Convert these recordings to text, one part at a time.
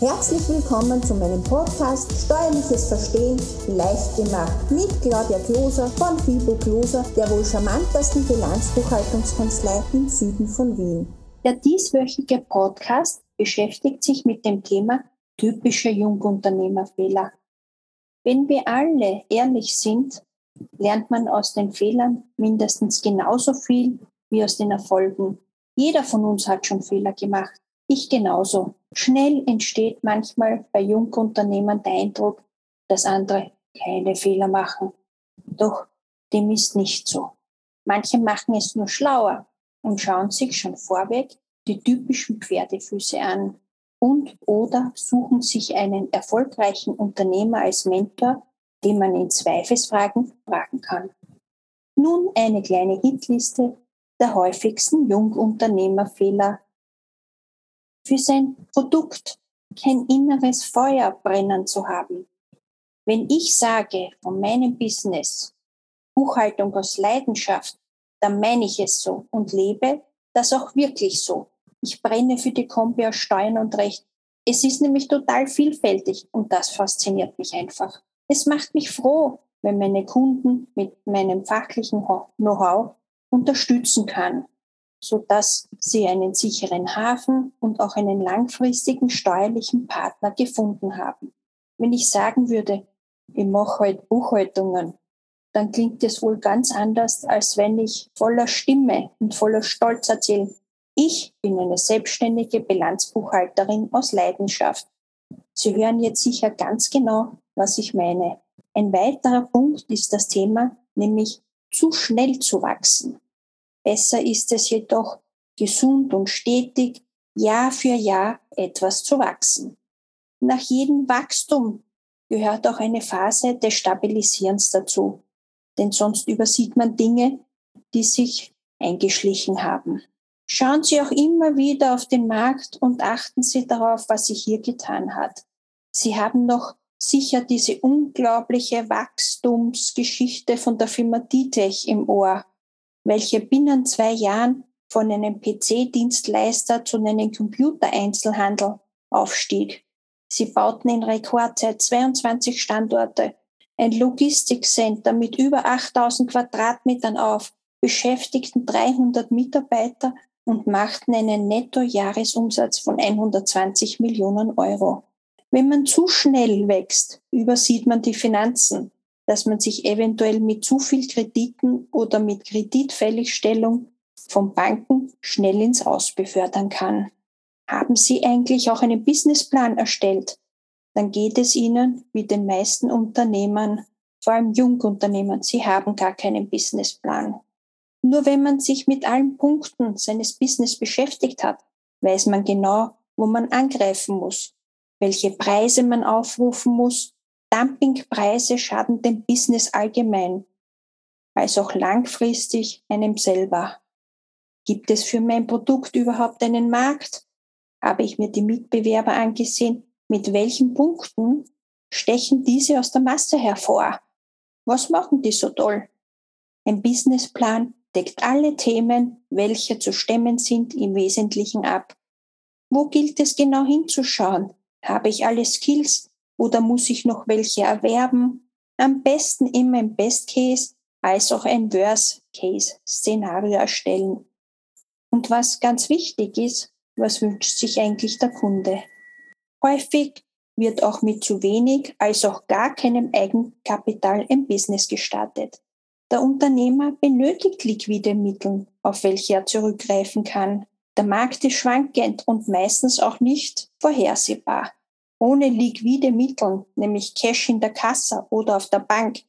Herzlich willkommen zu meinem Podcast Steuerliches Verstehen leicht gemacht mit Claudia Kloser von Fibo Kloser, der wohl charmantesten Bilanzbuchhaltungskanzlei im Süden von Wien. Der dieswöchige Podcast beschäftigt sich mit dem Thema typische Jungunternehmerfehler. Wenn wir alle ehrlich sind, lernt man aus den Fehlern mindestens genauso viel wie aus den Erfolgen. Jeder von uns hat schon Fehler gemacht. Ich genauso. Schnell entsteht manchmal bei Jungunternehmern der Eindruck, dass andere keine Fehler machen. Doch dem ist nicht so. Manche machen es nur schlauer und schauen sich schon vorweg die typischen Pferdefüße an und oder suchen sich einen erfolgreichen Unternehmer als Mentor, den man in Zweifelsfragen fragen kann. Nun eine kleine Hitliste der häufigsten Jungunternehmerfehler für sein Produkt kein inneres Feuer brennen zu haben. Wenn ich sage von meinem Business Buchhaltung aus Leidenschaft, dann meine ich es so und lebe das auch wirklich so. Ich brenne für die Kombi aus Steuern und Recht. Es ist nämlich total vielfältig und das fasziniert mich einfach. Es macht mich froh, wenn meine Kunden mit meinem fachlichen Know-how unterstützen kann sodass sie einen sicheren Hafen und auch einen langfristigen steuerlichen Partner gefunden haben. Wenn ich sagen würde, ich mache heute Buchhaltungen, dann klingt es wohl ganz anders, als wenn ich voller Stimme und voller Stolz erzähle, ich bin eine selbstständige Bilanzbuchhalterin aus Leidenschaft. Sie hören jetzt sicher ganz genau, was ich meine. Ein weiterer Punkt ist das Thema, nämlich zu schnell zu wachsen. Besser ist es jedoch, gesund und stetig Jahr für Jahr etwas zu wachsen. Nach jedem Wachstum gehört auch eine Phase des Stabilisierens dazu, denn sonst übersieht man Dinge, die sich eingeschlichen haben. Schauen Sie auch immer wieder auf den Markt und achten Sie darauf, was sich hier getan hat. Sie haben noch sicher diese unglaubliche Wachstumsgeschichte von der Firma Ditech im Ohr welche binnen zwei Jahren von einem PC-Dienstleister zu einem Computereinzelhandel aufstieg. Sie bauten in Rekordzeit 22 Standorte, ein Logistikcenter mit über 8000 Quadratmetern auf, beschäftigten 300 Mitarbeiter und machten einen Nettojahresumsatz von 120 Millionen Euro. Wenn man zu schnell wächst, übersieht man die Finanzen dass man sich eventuell mit zu viel Krediten oder mit Kreditfälligstellung von Banken schnell ins Aus befördern kann. Haben Sie eigentlich auch einen Businessplan erstellt? Dann geht es Ihnen wie den meisten Unternehmern, vor allem Jungunternehmern, sie haben gar keinen Businessplan. Nur wenn man sich mit allen Punkten seines Business beschäftigt hat, weiß man genau, wo man angreifen muss, welche Preise man aufrufen muss Dumpingpreise schaden dem Business allgemein, als auch langfristig einem selber. Gibt es für mein Produkt überhaupt einen Markt? Habe ich mir die Mitbewerber angesehen, mit welchen Punkten stechen diese aus der Masse hervor? Was machen die so toll? Ein Businessplan deckt alle Themen, welche zu stemmen sind, im Wesentlichen ab. Wo gilt es genau hinzuschauen? Habe ich alle Skills, oder muss ich noch welche erwerben? Am besten immer im Best Case als auch ein Worst Case Szenario erstellen. Und was ganz wichtig ist, was wünscht sich eigentlich der Kunde? Häufig wird auch mit zu wenig als auch gar keinem Eigenkapital ein Business gestartet. Der Unternehmer benötigt liquide Mittel, auf welche er zurückgreifen kann. Der Markt ist schwankend und meistens auch nicht vorhersehbar. Ohne liquide Mittel, nämlich Cash in der Kasse oder auf der Bank,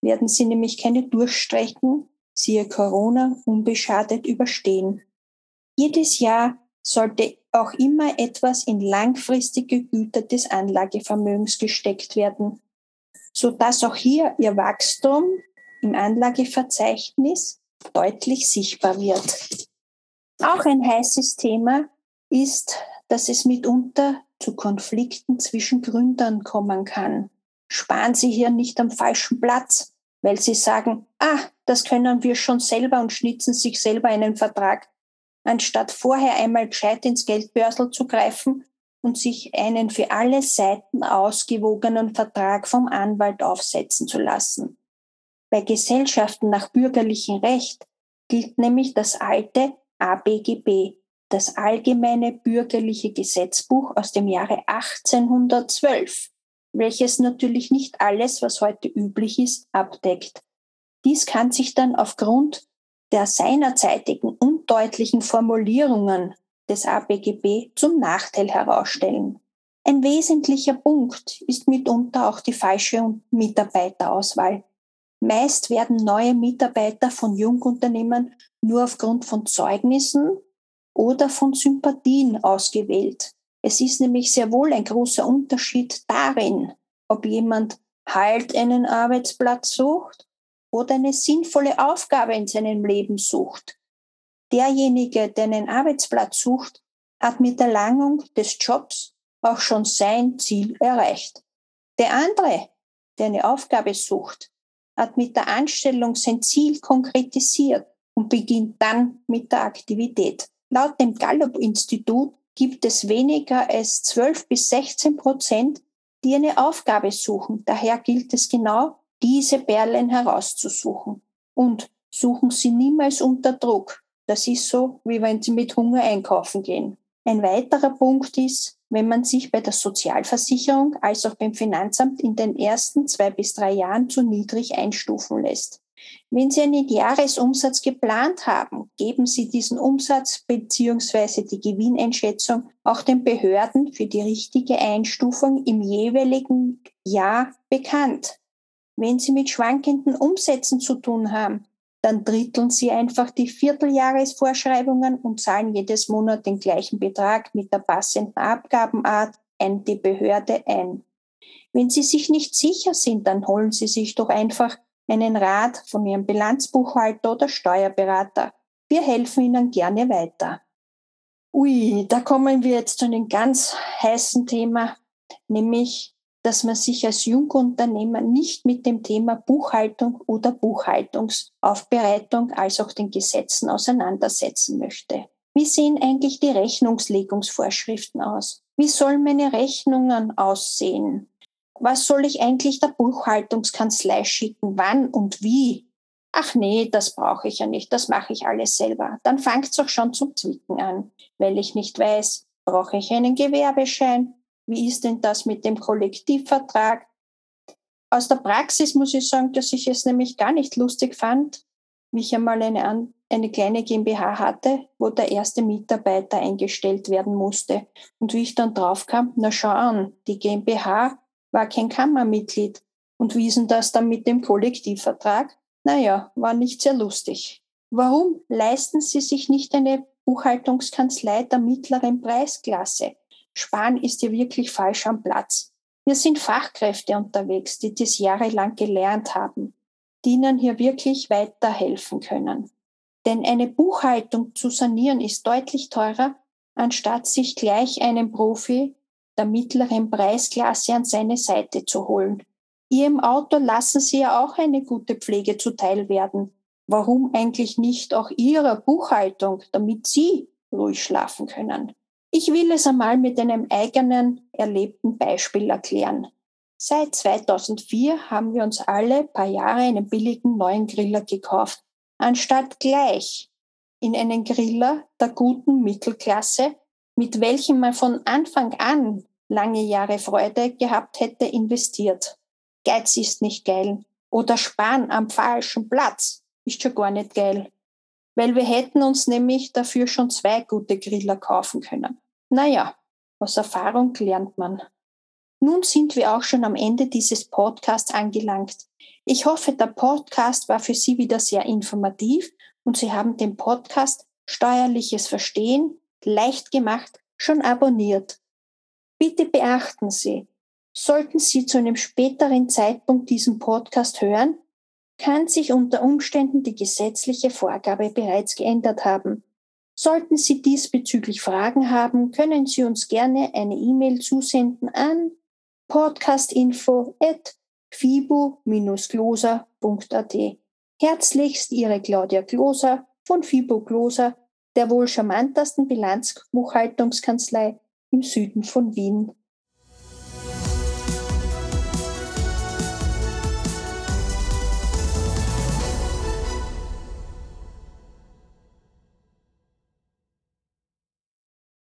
werden sie nämlich keine Durchstrecken, siehe Corona, unbeschadet überstehen. Jedes Jahr sollte auch immer etwas in langfristige Güter des Anlagevermögens gesteckt werden, sodass auch hier ihr Wachstum im Anlageverzeichnis deutlich sichtbar wird. Auch ein heißes Thema ist, dass es mitunter zu Konflikten zwischen Gründern kommen kann. Sparen Sie hier nicht am falschen Platz, weil Sie sagen, ah, das können wir schon selber und schnitzen sich selber einen Vertrag, anstatt vorher einmal gescheit ins Geldbörsel zu greifen und sich einen für alle Seiten ausgewogenen Vertrag vom Anwalt aufsetzen zu lassen. Bei Gesellschaften nach bürgerlichem Recht gilt nämlich das alte ABGB, das Allgemeine Bürgerliche Gesetzbuch aus dem Jahre 1812, welches natürlich nicht alles, was heute üblich ist, abdeckt. Dies kann sich dann aufgrund der seinerzeitigen undeutlichen Formulierungen des ABGB zum Nachteil herausstellen. Ein wesentlicher Punkt ist mitunter auch die falsche Mitarbeiterauswahl. Meist werden neue Mitarbeiter von Jungunternehmern nur aufgrund von Zeugnissen oder von Sympathien ausgewählt. Es ist nämlich sehr wohl ein großer Unterschied darin, ob jemand halt einen Arbeitsplatz sucht oder eine sinnvolle Aufgabe in seinem Leben sucht. Derjenige, der einen Arbeitsplatz sucht, hat mit Erlangung des Jobs auch schon sein Ziel erreicht. Der andere, der eine Aufgabe sucht, hat mit der Anstellung sein Ziel konkretisiert und beginnt dann mit der Aktivität. Laut dem Gallup-Institut gibt es weniger als 12 bis 16 Prozent, die eine Aufgabe suchen. Daher gilt es genau, diese Perlen herauszusuchen. Und suchen Sie niemals unter Druck. Das ist so, wie wenn Sie mit Hunger einkaufen gehen. Ein weiterer Punkt ist, wenn man sich bei der Sozialversicherung als auch beim Finanzamt in den ersten zwei bis drei Jahren zu niedrig einstufen lässt. Wenn Sie einen Jahresumsatz geplant haben, geben Sie diesen Umsatz bzw. die Gewinneinschätzung auch den Behörden für die richtige Einstufung im jeweiligen Jahr bekannt. Wenn Sie mit schwankenden Umsätzen zu tun haben, dann dritteln Sie einfach die Vierteljahresvorschreibungen und zahlen jedes Monat den gleichen Betrag mit der passenden Abgabenart an die Behörde ein. Wenn Sie sich nicht sicher sind, dann holen Sie sich doch einfach einen Rat von Ihrem Bilanzbuchhalter oder Steuerberater. Wir helfen Ihnen gerne weiter. Ui, da kommen wir jetzt zu einem ganz heißen Thema, nämlich dass man sich als Jungunternehmer nicht mit dem Thema Buchhaltung oder Buchhaltungsaufbereitung als auch den Gesetzen auseinandersetzen möchte. Wie sehen eigentlich die Rechnungslegungsvorschriften aus? Wie sollen meine Rechnungen aussehen? Was soll ich eigentlich der Buchhaltungskanzlei schicken? Wann und wie? Ach nee, das brauche ich ja nicht, das mache ich alles selber. Dann fängt es auch schon zum Zwicken an, weil ich nicht weiß, brauche ich einen Gewerbeschein, wie ist denn das mit dem Kollektivvertrag? Aus der Praxis muss ich sagen, dass ich es nämlich gar nicht lustig fand, wie ich einmal eine, eine kleine GmbH hatte, wo der erste Mitarbeiter eingestellt werden musste. Und wie ich dann draufkam, na schau an, die GmbH war kein Kammermitglied. Und wie ist denn das dann mit dem Kollektivvertrag? Naja, war nicht sehr lustig. Warum leisten Sie sich nicht eine Buchhaltungskanzlei der mittleren Preisklasse? Sparen ist hier wirklich falsch am Platz. Hier sind Fachkräfte unterwegs, die das jahrelang gelernt haben, die ihnen hier wirklich weiterhelfen können. Denn eine Buchhaltung zu sanieren ist deutlich teurer, anstatt sich gleich einen Profi der mittleren Preisklasse an seine Seite zu holen. Ihrem Auto lassen Sie ja auch eine gute Pflege zuteil werden. Warum eigentlich nicht auch Ihrer Buchhaltung, damit Sie ruhig schlafen können? Ich will es einmal mit einem eigenen erlebten Beispiel erklären. Seit 2004 haben wir uns alle paar Jahre einen billigen neuen Griller gekauft, anstatt gleich in einen Griller der guten Mittelklasse, mit welchem man von Anfang an lange Jahre Freude gehabt hätte, investiert. Geiz ist nicht geil. Oder Sparen am falschen Platz ist schon gar nicht geil weil wir hätten uns nämlich dafür schon zwei gute Griller kaufen können. Naja, aus Erfahrung lernt man. Nun sind wir auch schon am Ende dieses Podcasts angelangt. Ich hoffe, der Podcast war für Sie wieder sehr informativ und Sie haben den Podcast Steuerliches Verstehen leicht gemacht schon abonniert. Bitte beachten Sie, sollten Sie zu einem späteren Zeitpunkt diesen Podcast hören, kann sich unter Umständen die gesetzliche Vorgabe bereits geändert haben. Sollten Sie diesbezüglich Fragen haben, können Sie uns gerne eine E-Mail zusenden an podcastinfo@fibo-gloser.at. Herzlichst Ihre Claudia Gloser von Fibo Gloser, der wohl charmantesten Bilanzbuchhaltungskanzlei im Süden von Wien.